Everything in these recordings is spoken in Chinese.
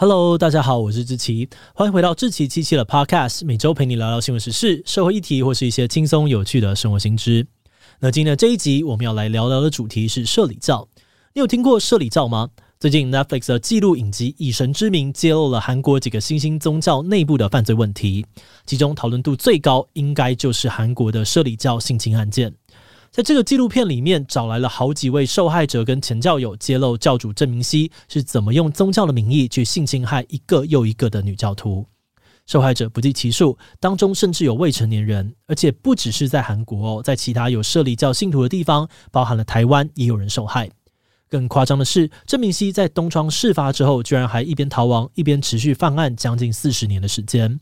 Hello，大家好，我是志奇，欢迎回到志奇七七的 Podcast，每周陪你聊聊新闻时事、社会议题或是一些轻松有趣的生活新知。那今天的这一集我们要来聊聊的主题是社理教。你有听过社理教吗？最近 Netflix 的纪录影集《以神之名》揭露了韩国几个新兴宗教内部的犯罪问题，其中讨论度最高应该就是韩国的社理教性侵案件。在这个纪录片里面，找来了好几位受害者跟前教友，揭露教主郑明熙是怎么用宗教的名义去性侵害一个又一个的女教徒。受害者不计其数，当中甚至有未成年人，而且不只是在韩国哦，在其他有设立教信徒的地方，包含了台湾，也有人受害。更夸张的是，郑明熙在东窗事发之后，居然还一边逃亡，一边持续犯案，将近四十年的时间。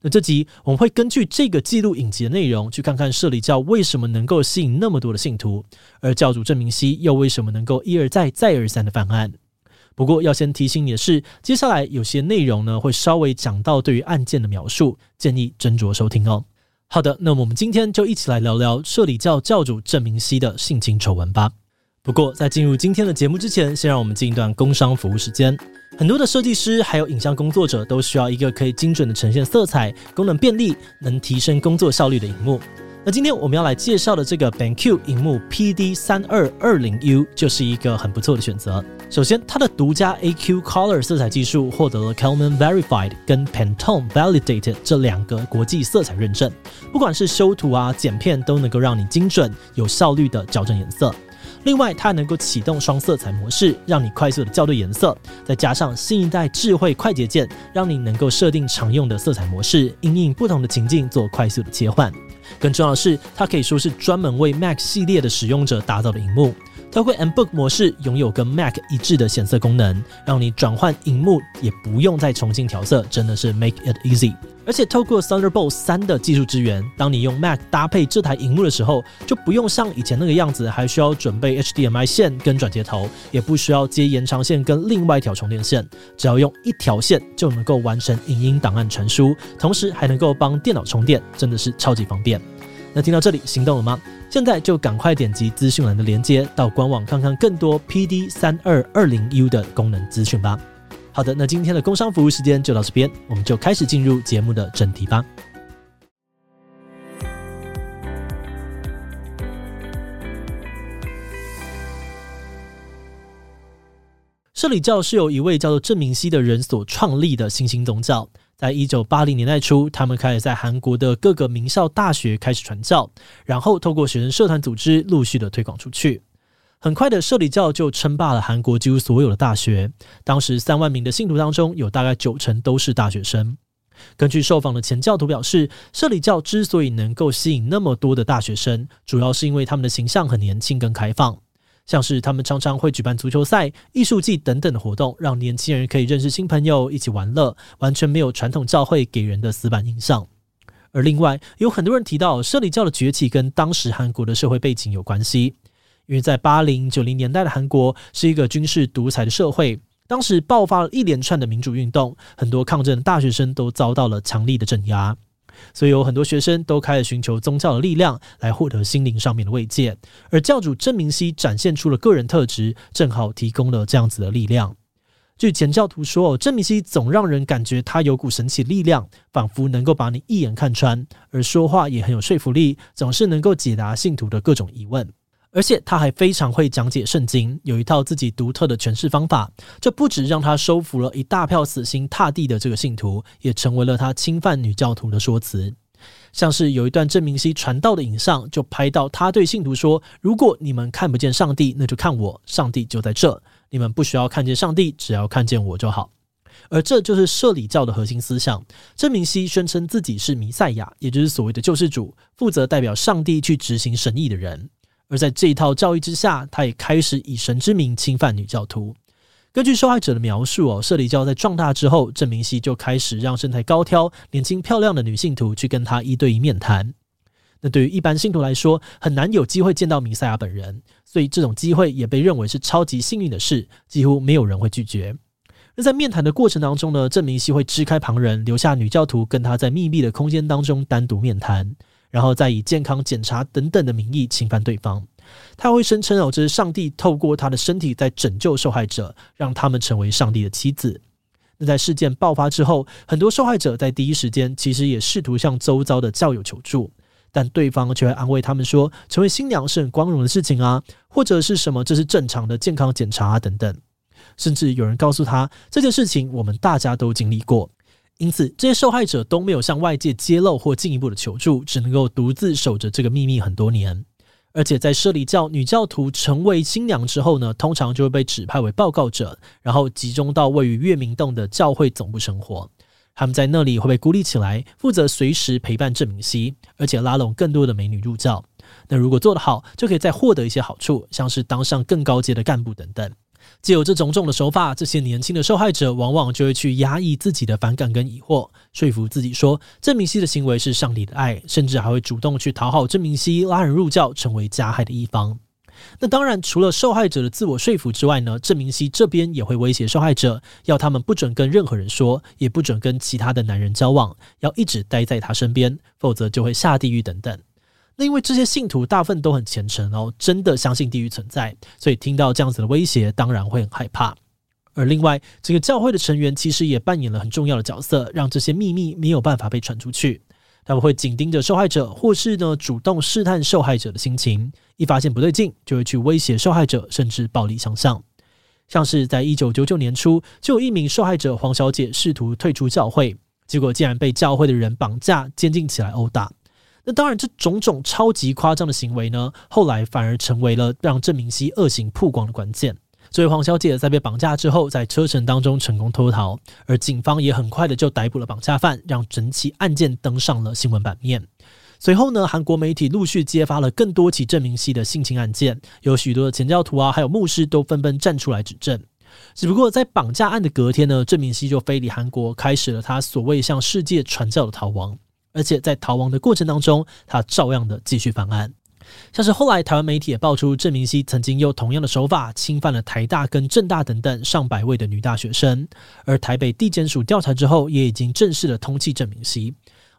那这集我们会根据这个记录影集的内容，去看看社里教为什么能够吸引那么多的信徒，而教主郑明熙又为什么能够一而再、再而三的犯案。不过要先提醒你的是，接下来有些内容呢会稍微讲到对于案件的描述，建议斟酌收听哦。好的，那么我们今天就一起来聊聊社里教教主郑明熙的性侵丑闻吧。不过在进入今天的节目之前，先让我们进一段工商服务时间。很多的设计师还有影像工作者都需要一个可以精准的呈现色彩、功能便利、能提升工作效率的荧幕。那今天我们要来介绍的这个 BenQ 荧幕 PD 三二二零 U 就是一个很不错的选择。首先，它的独家 AQ Color 色彩技术获得了 Calman Verified 跟 Pantone Validated 这两个国际色彩认证，不管是修图啊、剪片，都能够让你精准、有效率的校正颜色。另外，它能够启动双色彩模式，让你快速的校对颜色。再加上新一代智慧快捷键，让你能够设定常用的色彩模式，因应不同的情境做快速的切换。更重要的是，它可以说是专门为 Mac 系列的使用者打造的荧幕。透过 MBook 模式，拥有跟 Mac 一致的显色功能，让你转换荧幕也不用再重新调色，真的是 Make it easy。而且透过 Thunderbolt 三的技术支援，当你用 Mac 搭配这台荧幕的时候，就不用像以前那个样子，还需要准备 HDMI 线跟转接头，也不需要接延长线跟另外一条充电线，只要用一条线就能够完成影音档案传输，同时还能够帮电脑充电，真的是超级方便。那听到这里心动了吗？现在就赶快点击资讯栏的连接，到官网看看更多 PD 三二二零 U 的功能资讯吧。好的，那今天的工商服务时间就到这边，我们就开始进入节目的正题吧。社理教是由一位叫做郑明熙的人所创立的新兴宗教。在一九八零年代初，他们开始在韩国的各个名校大学开始传教，然后透过学生社团组织陆续的推广出去。很快的，社理教就称霸了韩国几乎所有的大学。当时三万名的信徒当中，有大概九成都是大学生。根据受访的前教徒表示，社理教之所以能够吸引那么多的大学生，主要是因为他们的形象很年轻跟开放。像是他们常常会举办足球赛、艺术季等等的活动，让年轻人可以认识新朋友，一起玩乐，完全没有传统教会给人的死板印象。而另外，有很多人提到社理教的崛起跟当时韩国的社会背景有关系，因为在八零九零年代的韩国是一个军事独裁的社会，当时爆发了一连串的民主运动，很多抗争的大学生都遭到了强力的镇压。所以有很多学生都开始寻求宗教的力量来获得心灵上面的慰藉，而教主郑明熙展现出了个人特质，正好提供了这样子的力量。据前教徒说，郑明熙总让人感觉他有股神奇力量，仿佛能够把你一眼看穿，而说话也很有说服力，总是能够解答信徒的各种疑问。而且他还非常会讲解圣经，有一套自己独特的诠释方法。这不止让他收服了一大票死心塌地的这个信徒，也成为了他侵犯女教徒的说辞。像是有一段郑明熙传道的影像，就拍到他对信徒说：“如果你们看不见上帝，那就看我，上帝就在这。你们不需要看见上帝，只要看见我就好。”而这就是社理教的核心思想。郑明熙宣称自己是弥赛亚，也就是所谓的救世主，负责代表上帝去执行神意的人。而在这一套教育之下，他也开始以神之名侵犯女教徒。根据受害者的描述哦，摄理教在壮大之后，郑明熙就开始让身材高挑、年轻漂亮的女信徒去跟他一对一面谈。那对于一般信徒来说，很难有机会见到弥赛亚本人，所以这种机会也被认为是超级幸运的事，几乎没有人会拒绝。那在面谈的过程当中呢，郑明熙会支开旁人，留下女教徒跟他在密闭的空间当中单独面谈。然后再以健康检查等等的名义侵犯对方，他会声称哦，这是上帝透过他的身体在拯救受害者，让他们成为上帝的妻子。那在事件爆发之后，很多受害者在第一时间其实也试图向周遭的教友求助，但对方却会安慰他们说，成为新娘是很光荣的事情啊，或者是什么这是正常的健康检查啊等等。甚至有人告诉他，这件事情我们大家都经历过，因此这些受害者都没有向外界揭露或进一步的求助，只能够独自守着这个秘密很多年。而且在摄理教女教徒成为新娘之后呢，通常就会被指派为报告者，然后集中到位于月明洞的教会总部生活。他们在那里会被孤立起来，负责随时陪伴郑明熙，而且拉拢更多的美女入教。那如果做得好，就可以再获得一些好处，像是当上更高阶的干部等等。借由这种种的手法，这些年轻的受害者往往就会去压抑自己的反感跟疑惑，说服自己说郑明熙的行为是上帝的爱，甚至还会主动去讨好郑明熙，拉人入教，成为加害的一方。那当然，除了受害者的自我说服之外呢，郑明熙这边也会威胁受害者，要他们不准跟任何人说，也不准跟其他的男人交往，要一直待在他身边，否则就会下地狱等等。那因为这些信徒大部分都很虔诚哦，真的相信地狱存在，所以听到这样子的威胁，当然会很害怕。而另外，这个教会的成员其实也扮演了很重要的角色，让这些秘密没有办法被传出去。他们会紧盯着受害者，或是呢主动试探受害者的心情，一发现不对劲，就会去威胁受害者，甚至暴力相向。像是在一九九九年初，就有一名受害者黄小姐试图退出教会，结果竟然被教会的人绑架、监禁起来殴打。那当然，这种种超级夸张的行为呢，后来反而成为了让郑明熙恶行曝光的关键。所以黄小姐在被绑架之后，在车程当中成功脱逃，而警方也很快的就逮捕了绑架犯，让整起案件登上了新闻版面。随后呢，韩国媒体陆续揭发了更多起郑明熙的性侵案件，有许多的前教徒啊，还有牧师都纷纷站出来指证。只不过在绑架案的隔天呢，郑明熙就飞离韩国，开始了他所谓向世界传教的逃亡。而且在逃亡的过程当中，他照样的继续犯案，像是后来台湾媒体也爆出郑明熙曾经用同样的手法侵犯了台大跟政大等等上百位的女大学生，而台北地检署调查之后，也已经正式的通缉郑明熙。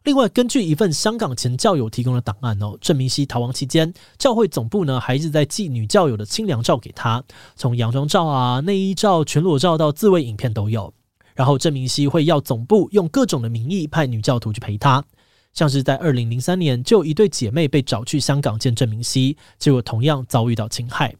另外，根据一份香港前教友提供的档案哦，郑明熙逃亡期间，教会总部呢还一直在寄女教友的清凉照给他，从洋装照啊、内衣照、全裸照到自慰影片都有。然后郑明熙会要总部用各种的名义派女教徒去陪他。像是在二零零三年，就有一对姐妹被找去香港见郑明熙，结果同样遭遇到侵害。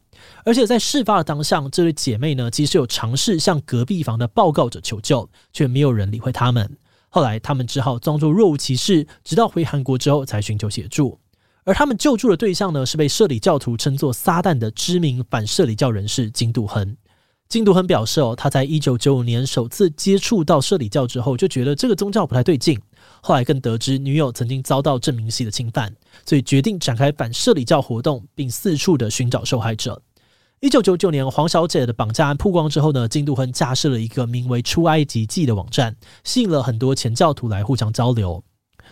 而且在事发的当下，这对姐妹呢，其实有尝试向隔壁房的报告者求救，却没有人理会他们。后来他们只好装作若无其事，直到回韩国之后才寻求协助。而他们救助的对象呢，是被社理教徒称作“撒旦”的知名反社理教人士金杜亨。金杜亨表示哦，他在一九九五年首次接触到社理教之后，就觉得这个宗教不太对劲。后来更得知女友曾经遭到郑明熙的侵犯，所以决定展开反社理教活动，并四处的寻找受害者。一九九九年黄小姐的绑架案曝光之后呢，金杜亨架设了一个名为“出埃及记”的网站，吸引了很多前教徒来互相交流。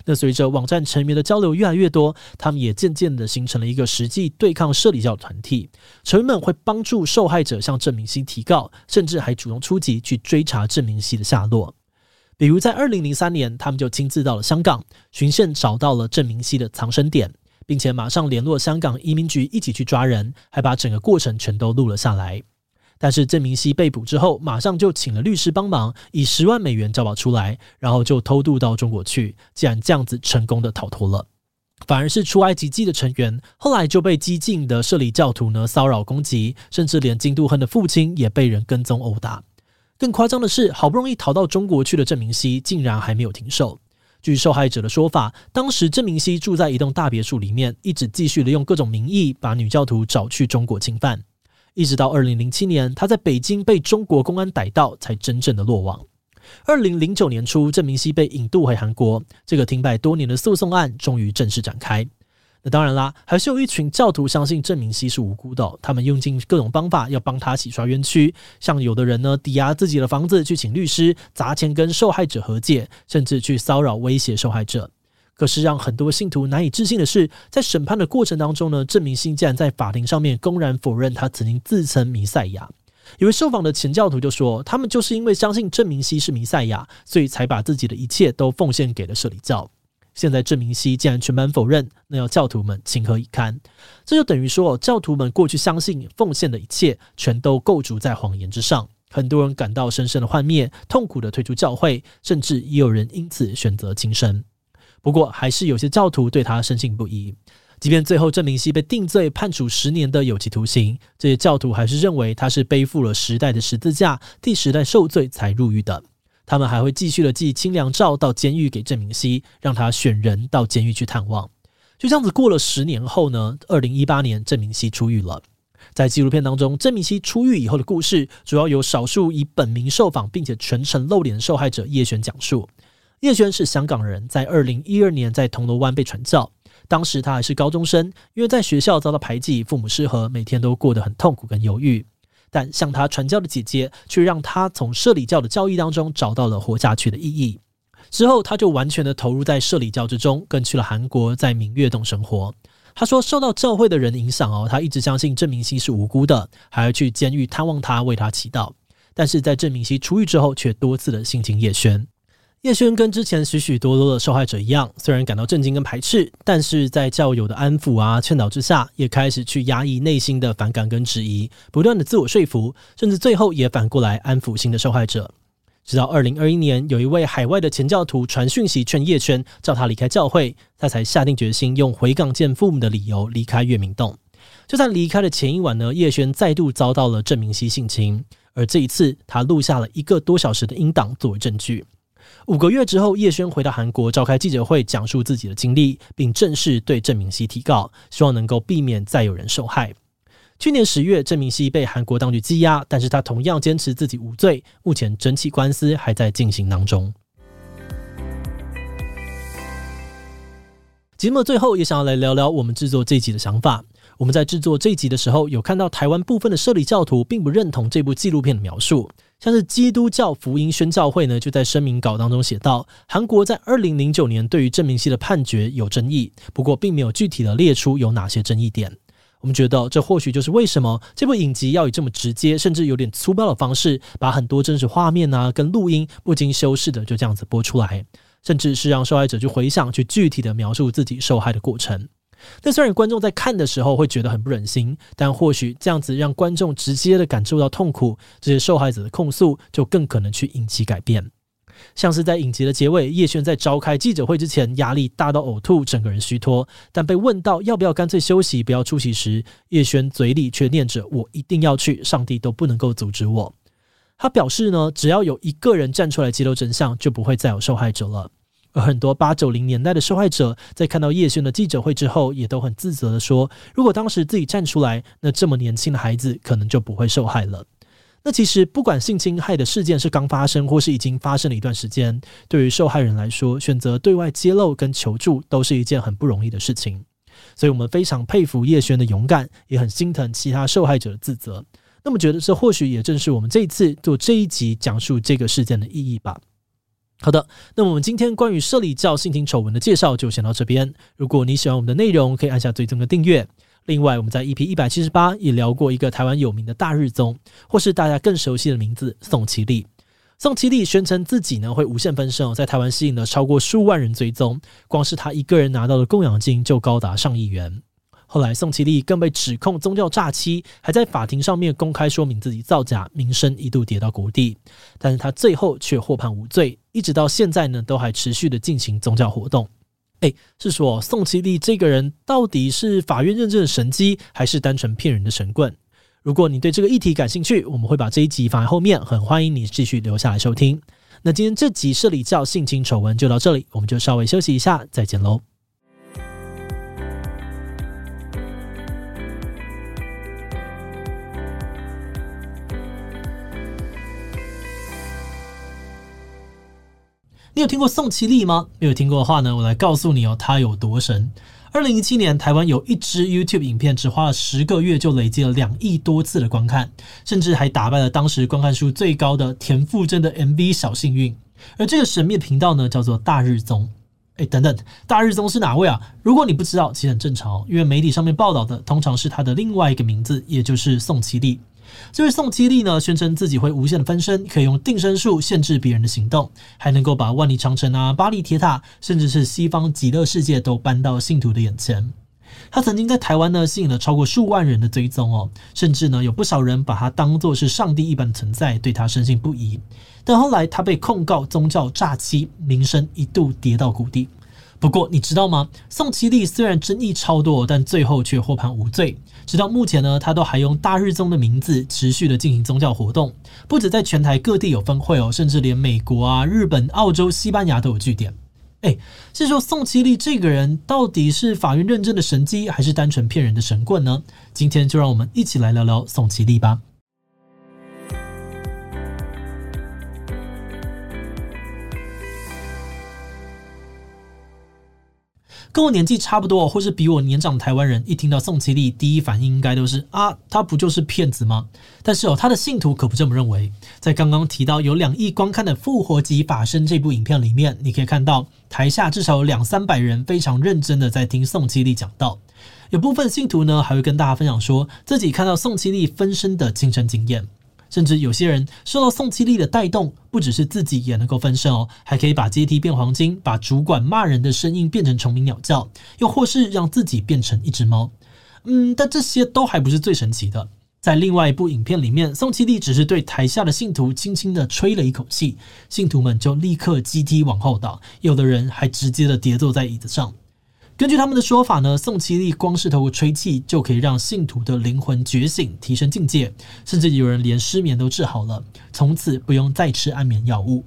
那随着网站成员的交流越来越多，他们也渐渐的形成了一个实际对抗社理教团体。成员们会帮助受害者向郑明熙提告，甚至还主动出击去追查郑明熙的下落。比如在二零零三年，他们就亲自到了香港，循线找到了郑明熙的藏身点，并且马上联络香港移民局一起去抓人，还把整个过程全都录了下来。但是郑明熙被捕之后，马上就请了律师帮忙，以十万美元交保出来，然后就偷渡到中国去。竟然这样子成功的逃脱了，反而是出埃及记的成员，后来就被激进的社里教徒呢骚扰攻击，甚至连金杜亨的父亲也被人跟踪殴打。更夸张的是，好不容易逃到中国去的郑明熙，竟然还没有停手。据受害者的说法，当时郑明熙住在一栋大别墅里面，一直继续的用各种名义把女教徒找去中国侵犯。一直到二零零七年，他在北京被中国公安逮到，才真正的落网。二零零九年初，郑明熙被引渡回韩国，这个停摆多年的诉讼案终于正式展开。那当然啦，还是有一群教徒相信郑明熙是无辜的，他们用尽各种方法要帮他洗刷冤屈，像有的人呢抵押自己的房子去请律师，砸钱跟受害者和解，甚至去骚扰威胁受害者。可是让很多信徒难以置信的是，在审判的过程当中呢，郑明熙竟然在法庭上面公然否认他曾经自称弥赛亚。一位受访的前教徒就说，他们就是因为相信郑明熙是弥赛亚，所以才把自己的一切都奉献给了摄理教。现在郑明熙竟然全盘否认，那要教徒们情何以堪？这就等于说，教徒们过去相信奉献的一切，全都构筑在谎言之上，很多人感到深深的幻灭，痛苦的退出教会，甚至也有人因此选择轻生。不过，还是有些教徒对他深信不疑。即便最后郑明熙被定罪，判处十年的有期徒刑，这些教徒还是认为他是背负了时代的十字架，替时代受罪才入狱的。他们还会继续的寄清凉照到监狱给郑明熙，让他选人到监狱去探望。就这样子过了十年后呢，二零一八年郑明熙出狱了。在纪录片当中，郑明熙出狱以后的故事，主要由少数以本名受访并且全程露脸的受害者叶璇讲述。叶璇是香港人，在二零一二年在铜锣湾被传教，当时他还是高中生，因为在学校遭到排挤，父母失和，每天都过得很痛苦跟忧郁。但向他传教的姐姐，却让他从摄理教的教义当中找到了活下去的意义。之后，他就完全的投入在社理教之中，更去了韩国，在明月洞生活。他说，受到教会的人影响哦，他一直相信郑明熙是无辜的，还要去监狱探望他，为他祈祷。但是在郑明熙出狱之后，却多次的性侵叶瑄。叶轩跟之前许许多多的受害者一样，虽然感到震惊跟排斥，但是在教友的安抚啊、劝导之下，也开始去压抑内心的反感跟质疑，不断的自我说服，甚至最后也反过来安抚新的受害者。直到二零二一年，有一位海外的前教徒传讯息劝叶轩，叫他离开教会，他才下定决心用回港见父母的理由离开月明洞。就在离开的前一晚呢，叶轩再度遭到了郑明熙性侵，而这一次他录下了一个多小时的音档作为证据。五个月之后，叶轩回到韩国召开记者会，讲述自己的经历，并正式对郑明熙提告，希望能够避免再有人受害。去年十月，郑明熙被韩国当局羁押，但是他同样坚持自己无罪。目前整起官司还在进行当中。节目最后也想要来聊聊我们制作这集的想法。我们在制作这集的时候，有看到台湾部分的社理教徒并不认同这部纪录片的描述，像是基督教福音宣教会呢，就在声明稿当中写道，韩国在二零零九年对于郑明熙的判决有争议，不过并没有具体的列出有哪些争议点。我们觉得，这或许就是为什么这部影集要以这么直接，甚至有点粗暴的方式，把很多真实画面啊跟录音不经修饰的就这样子播出来，甚至是让受害者去回想，去具体的描述自己受害的过程。但虽然观众在看的时候会觉得很不忍心，但或许这样子让观众直接的感受到痛苦，这些受害者的控诉就更可能去引起改变。像是在影集的结尾，叶瑄在召开记者会之前，压力大到呕吐，整个人虚脱。但被问到要不要干脆休息，不要出席时，叶瑄嘴里却念着“我一定要去，上帝都不能够阻止我”。他表示呢，只要有一个人站出来揭露真相，就不会再有受害者了。而很多八九零年代的受害者，在看到叶瑄的记者会之后，也都很自责地说：“如果当时自己站出来，那这么年轻的孩子可能就不会受害了。”那其实，不管性侵害的事件是刚发生，或是已经发生了一段时间，对于受害人来说，选择对外揭露跟求助，都是一件很不容易的事情。所以我们非常佩服叶轩的勇敢，也很心疼其他受害者的自责。那么，觉得这或许也正是我们这一次做这一集讲述这个事件的意义吧。好的，那么我们今天关于社理教性侵丑闻的介绍就先到这边。如果你喜欢我们的内容，可以按下追踪的订阅。另外，我们在 EP 一百七十八也聊过一个台湾有名的大日宗，或是大家更熟悉的名字宋七力。宋七力宣称自己呢会无限分身，在台湾吸引了超过数万人追踪，光是他一个人拿到的供养金就高达上亿元。后来，宋七力更被指控宗教诈欺，还在法庭上面公开说明自己造假，名声一度跌到谷底。但是他最后却获判无罪，一直到现在呢都还持续的进行宗教活动。诶，是说宋七力这个人到底是法院认证的神迹，还是单纯骗人的神棍？如果你对这个议题感兴趣，我们会把这一集放在后面，很欢迎你继续留下来收听。那今天这集摄理教性侵丑闻就到这里，我们就稍微休息一下，再见喽。你有听过宋七力吗？没有听过的话呢，我来告诉你哦，他有多神。二零一七年，台湾有一支 YouTube 影片，只花了十个月就累积了两亿多次的观看，甚至还打败了当时观看数最高的田馥甄的 MV 小幸运。而这个神秘频道呢，叫做大日宗。哎，等等，大日宗是哪位啊？如果你不知道，其实很正常，因为媒体上面报道的通常是他的另外一个名字，也就是宋七力。这位宋七力呢，宣称自己会无限的分身，可以用定身术限制别人的行动，还能够把万里长城啊、巴黎铁塔，甚至是西方极乐世界都搬到信徒的眼前。他曾经在台湾呢吸引了超过数万人的追踪哦，甚至呢有不少人把他当作是上帝一般的存在，对他深信不疑。但后来他被控告宗教诈欺，名声一度跌到谷底。不过你知道吗？宋七力虽然争议超多，但最后却获判无罪。直到目前呢，他都还用大日宗的名字持续的进行宗教活动，不止在全台各地有分会哦，甚至连美国啊、日本、澳洲、西班牙都有据点。诶，是说宋七力这个人到底是法院认证的神机，还是单纯骗人的神棍呢？今天就让我们一起来聊聊宋七力吧。跟我年纪差不多，或是比我年长的台湾人，一听到宋七力，第一反应应该都是啊，他不就是骗子吗？但是哦，他的信徒可不这么认为。在刚刚提到有两亿观看的《复活即法身》这部影片里面，你可以看到台下至少有两三百人非常认真的在听宋七力讲道。有部分信徒呢，还会跟大家分享说自己看到宋七力分身的亲身经验。甚至有些人受到宋七力的带动，不只是自己也能够分身哦，还可以把阶梯变黄金，把主管骂人的声音变成虫鸣鸟叫，又或是让自己变成一只猫。嗯，但这些都还不是最神奇的。在另外一部影片里面，宋七力只是对台下的信徒轻轻的吹了一口气，信徒们就立刻阶梯往后倒，有的人还直接的跌坐在椅子上。根据他们的说法呢，宋七力光是透过吹气就可以让信徒的灵魂觉醒、提升境界，甚至有人连失眠都治好了，从此不用再吃安眠药物。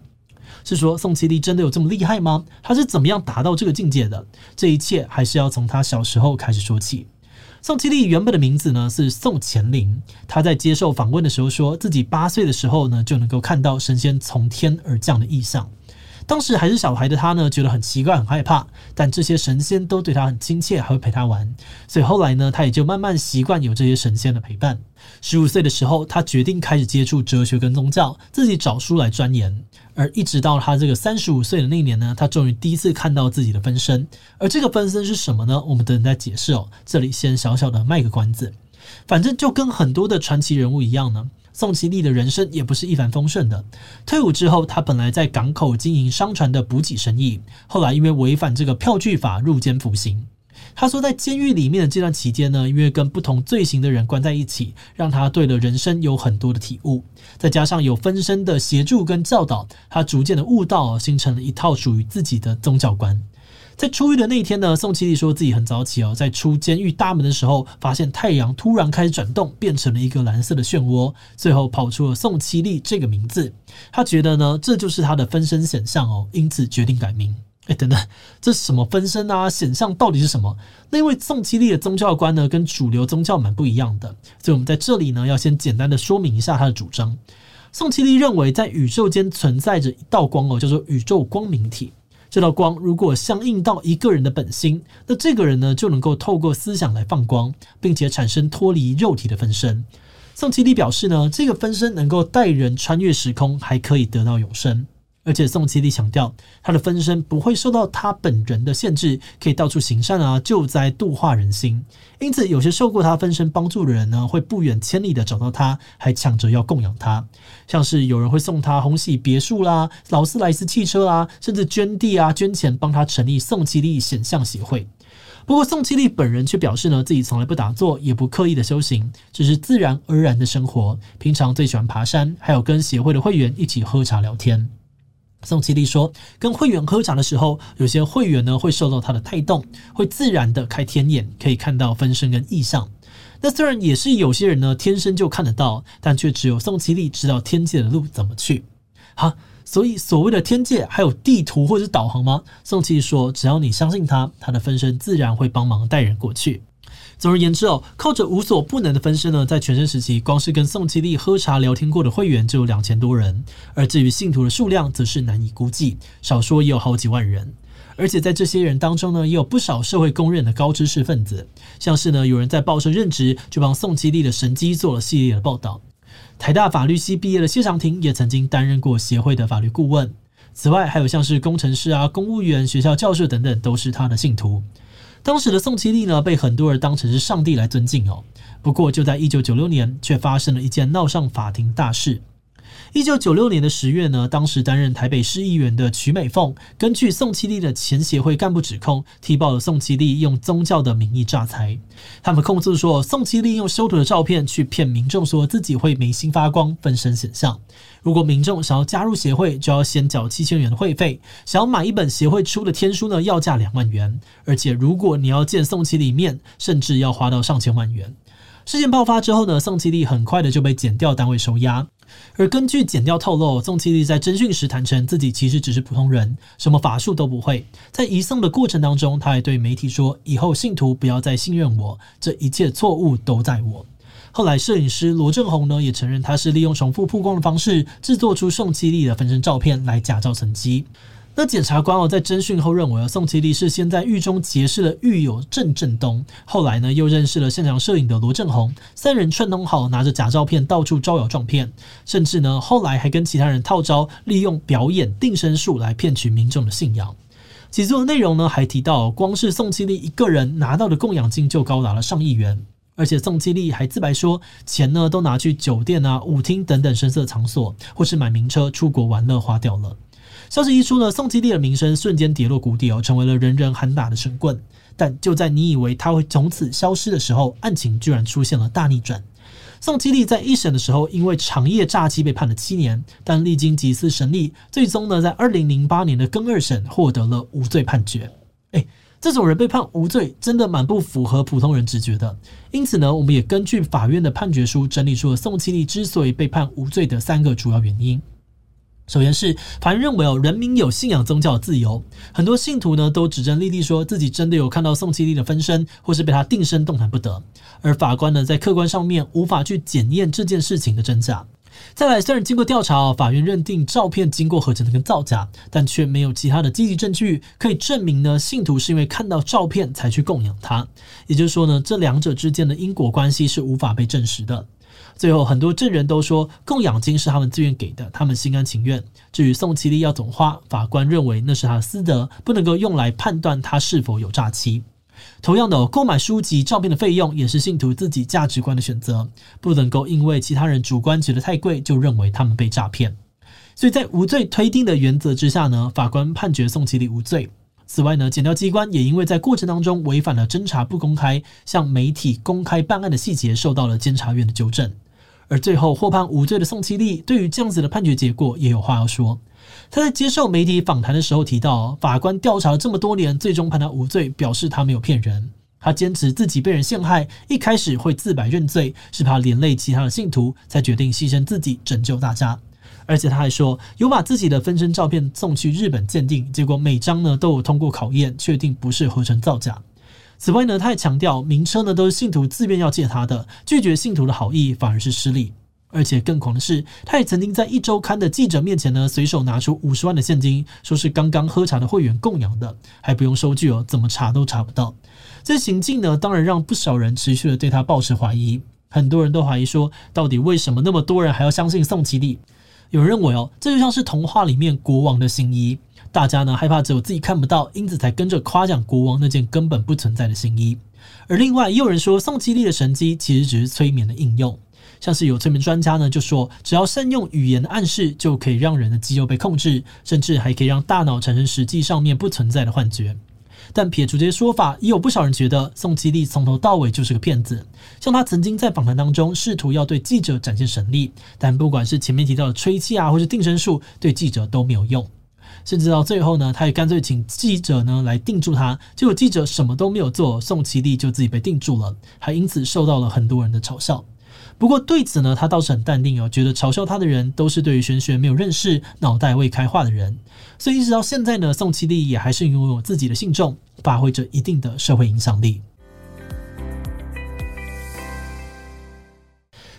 是说宋七力真的有这么厉害吗？他是怎么样达到这个境界的？这一切还是要从他小时候开始说起。宋七力原本的名字呢是宋乾陵，他在接受访问的时候说自己八岁的时候呢就能够看到神仙从天而降的异象。当时还是小孩的他呢，觉得很奇怪、很害怕，但这些神仙都对他很亲切，还会陪他玩，所以后来呢，他也就慢慢习惯有这些神仙的陪伴。十五岁的时候，他决定开始接触哲学跟宗教，自己找书来钻研。而一直到他这个三十五岁的那年呢，他终于第一次看到自己的分身。而这个分身是什么呢？我们等等再解释哦。这里先小小的卖个关子，反正就跟很多的传奇人物一样呢。宋其利的人生也不是一帆风顺的。退伍之后，他本来在港口经营商船的补给生意，后来因为违反这个票据法入监服刑。他说，在监狱里面的这段期间呢，因为跟不同罪行的人关在一起，让他对了人生有很多的体悟。再加上有分身的协助跟教导，他逐渐的悟道，形成了一套属于自己的宗教观。在出狱的那一天呢，宋七力说自己很早起哦，在出监狱大门的时候，发现太阳突然开始转动，变成了一个蓝色的漩涡，最后跑出了宋七力这个名字。他觉得呢，这就是他的分身显像哦，因此决定改名。哎，等等，这是什么分身啊？显像到底是什么？那因为宋七力的宗教观呢，跟主流宗教蛮不一样的，所以我们在这里呢，要先简单的说明一下他的主张。宋七力认为，在宇宙间存在着一道光哦，叫做宇宙光明体。这道光如果相应到一个人的本心，那这个人呢，就能够透过思想来放光，并且产生脱离肉体的分身。宋其利表示呢，这个分身能够带人穿越时空，还可以得到永生。而且宋七力强调，他的分身不会受到他本人的限制，可以到处行善啊，救灾度化人心。因此，有些受过他分身帮助的人呢，会不远千里的找到他，还抢着要供养他。像是有人会送他红喜别墅啦、劳斯莱斯汽车啊，甚至捐地啊、捐钱帮他成立宋七力显像协会。不过，宋七力本人却表示呢，自己从来不打坐，也不刻意的修行，只是自然而然的生活。平常最喜欢爬山，还有跟协会的会员一起喝茶聊天。宋奇丽说，跟会员喝茶的时候，有些会员呢会受到他的带动，会自然的开天眼，可以看到分身跟异象。那虽然也是有些人呢天生就看得到，但却只有宋奇丽知道天界的路怎么去。好，所以所谓的天界还有地图或者是导航吗？宋奇说，只要你相信他，他的分身自然会帮忙带人过去。总而言之哦，靠着无所不能的分身呢，在全盛时期，光是跟宋七力喝茶聊天过的会员就有两千多人，而至于信徒的数量，则是难以估计，少说也有好几万人。而且在这些人当中呢，也有不少社会公认的高知识分子，像是呢，有人在报社任职，就帮宋七力的神机做了系列的报道。台大法律系毕业的谢长廷也曾经担任过协会的法律顾问。此外，还有像是工程师啊、公务员、学校教授等等，都是他的信徒。当时的宋其利呢，被很多人当成是上帝来尊敬哦。不过，就在一九九六年，却发生了一件闹上法庭大事。一九九六年的十月呢，当时担任台北市议员的曲美凤，根据宋七力的前协会干部指控，踢爆了宋七力用宗教的名义诈财。他们控诉说，宋七力用修图的照片去骗民众，说自己会眉心发光、分身显像。如果民众想要加入协会，就要先缴七千元的会费；想要买一本协会出的天书呢，要价两万元。而且，如果你要见宋七力面，甚至要花到上千万元。事件爆发之后呢，宋七力很快的就被减掉单位收押。而根据检调透露，宋七力在侦讯时坦承自己其实只是普通人，什么法术都不会。在移送的过程当中，他还对媒体说：“以后信徒不要再信任我，这一切错误都在我。”后来，摄影师罗正宏呢也承认，他是利用重复曝光的方式制作出宋七力的分身照片来假造成绩。那检察官哦，在侦讯后认为，宋其利是先在狱中结识了狱友郑振东，后来呢又认识了现场摄影的罗正宏，三人串通好，拿着假照片到处招摇撞骗，甚至呢后来还跟其他人套招，利用表演定身术来骗取民众的信仰。起诉的内容呢还提到，光是宋其利一个人拿到的供养金就高达了上亿元，而且宋七力还自白说，钱呢都拿去酒店啊、舞厅等等声色场所，或是买名车出国玩乐花掉了。消息一出呢，宋七力的名声瞬间跌落谷底哦，成为了人人喊打的神棍。但就在你以为他会从此消失的时候，案情居然出现了大逆转。宋七力在一审的时候，因为长夜诈欺被判了七年，但历经几次审理，最终呢，在二零零八年的更二审获得了无罪判决。诶，这种人被判无罪，真的蛮不符合普通人直觉的。因此呢，我们也根据法院的判决书整理出了宋七力之所以被判无罪的三个主要原因。首先是法院认为哦，人民有信仰宗教自由，很多信徒呢都指证莉莉说自己真的有看到宋七力的分身，或是被他定身动弹不得，而法官呢在客观上面无法去检验这件事情的真假。再来，虽然经过调查哦，法院认定照片经过合成的跟造假，但却没有其他的积极证据可以证明呢信徒是因为看到照片才去供养他，也就是说呢这两者之间的因果关系是无法被证实的。最后，很多证人都说供养金是他们自愿给的，他们心甘情愿。至于宋七力要怎么花，法官认为那是他的私德，不能够用来判断他是否有诈欺。同样的，购买书籍、照片的费用也是信徒自己价值观的选择，不能够因为其他人主观觉得太贵，就认为他们被诈骗。所以在无罪推定的原则之下呢，法官判决宋七力无罪。此外呢，检调机关也因为在过程当中违反了侦查不公开，向媒体公开办案的细节，受到了监察院的纠正。而最后获判无罪的宋七力，对于这样子的判决结果也有话要说。他在接受媒体访谈的时候提到，法官调查了这么多年，最终判他无罪，表示他没有骗人。他坚持自己被人陷害，一开始会自白认罪，是怕连累其他的信徒，才决定牺牲自己拯救大家。而且他还说，有把自己的分身照片送去日本鉴定，结果每张呢都有通过考验，确定不是合成造假。此外呢，他也强调，名车呢都是信徒自愿要借他的，拒绝信徒的好意反而是失礼。而且更狂的是，他也曾经在一周刊的记者面前呢，随手拿出五十万的现金，说是刚刚喝茶的会员供养的，还不用收据哦，怎么查都查不到。这行径呢，当然让不少人持续的对他抱持怀疑。很多人都怀疑说，到底为什么那么多人还要相信宋七力？有人认为哦，这就像是童话里面国王的新衣。大家呢害怕只有自己看不到，因此才跟着夸奖国王那件根本不存在的新衣。而另外也有人说，宋七力的神迹其实只是催眠的应用，像是有催眠专家呢就说，只要善用语言的暗示，就可以让人的肌肉被控制，甚至还可以让大脑产生实际上面不存在的幻觉。但撇除这些说法，也有不少人觉得宋七力从头到尾就是个骗子。像他曾经在访谈当中试图要对记者展现神力，但不管是前面提到的吹气啊，或是定身术，对记者都没有用。甚至到最后呢，他也干脆请记者呢来定住他，结果记者什么都没有做，宋其利就自己被定住了，还因此受到了很多人的嘲笑。不过对此呢，他倒是很淡定哦，觉得嘲笑他的人都是对于玄学没有认识、脑袋未开化的人。所以一直到现在呢，宋其利也还是拥有自己的信众，发挥着一定的社会影响力。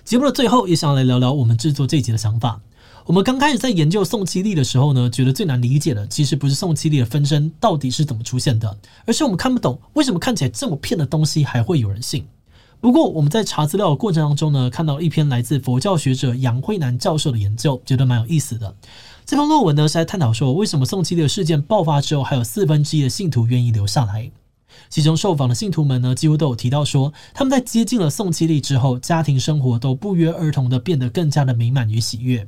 节目的最后，也想要来聊聊我们制作这集的想法。我们刚开始在研究宋七力的时候呢，觉得最难理解的其实不是宋七力的分身到底是怎么出现的，而是我们看不懂为什么看起来这么骗的东西还会有人信。不过我们在查资料的过程当中呢，看到一篇来自佛教学者杨慧南教授的研究，觉得蛮有意思的。这篇论文呢是在探讨说，为什么宋七力的事件爆发之后，还有四分之一的信徒愿意留下来。其中受访的信徒们呢，几乎都有提到说，他们在接近了宋七力之后，家庭生活都不约而同的变得更加的美满与喜悦。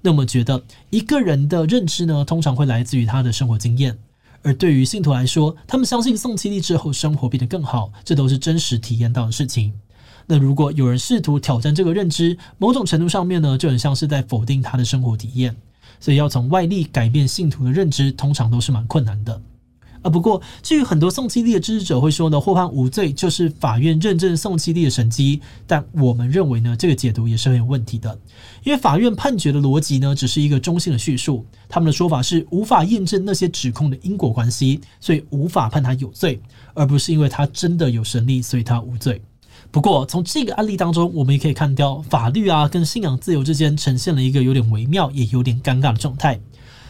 那么觉得一个人的认知呢，通常会来自于他的生活经验。而对于信徒来说，他们相信宋七力之后生活变得更好，这都是真实体验到的事情。那如果有人试图挑战这个认知，某种程度上面呢，就很像是在否定他的生活体验。所以要从外力改变信徒的认知，通常都是蛮困难的。啊，不过至于很多宋七力的支持者会说呢，获判无罪就是法院认证宋七力的神迹，但我们认为呢，这个解读也是很有问题的，因为法院判决的逻辑呢，只是一个中性的叙述，他们的说法是无法验证那些指控的因果关系，所以无法判他有罪，而不是因为他真的有神力，所以他无罪。不过从这个案例当中，我们也可以看到法律啊跟信仰自由之间呈现了一个有点微妙也有点尴尬的状态。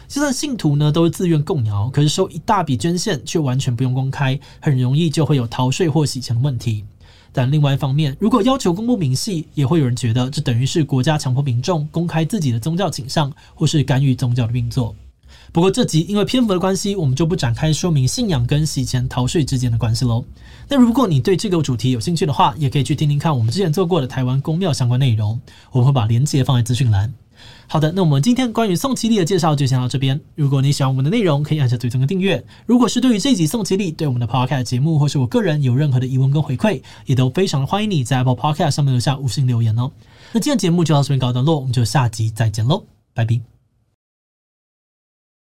就算信徒呢都是自愿供养，可是收一大笔捐献却完全不用公开，很容易就会有逃税或洗钱的问题。但另外一方面，如果要求公布明细，也会有人觉得这等于是国家强迫民众公开自己的宗教倾向，或是干预宗教的运作。不过这集因为篇幅的关系，我们就不展开说明信仰跟洗钱逃税之间的关系喽。那如果你对这个主题有兴趣的话，也可以去听听看我们之前做过的台湾公庙相关内容，我们会把链接放在资讯栏。好的，那我们今天关于宋其力的介绍就先到这边。如果你喜欢我们的内容，可以按下最终的订阅。如果是对于这集宋其力对我们的 Podcast 节目或是我个人有任何的疑问跟回馈，也都非常的欢迎你在 Apple Podcast 上面留下五星留言哦。那今天节目就到这边告一段落，我们就下集再见喽，拜拜。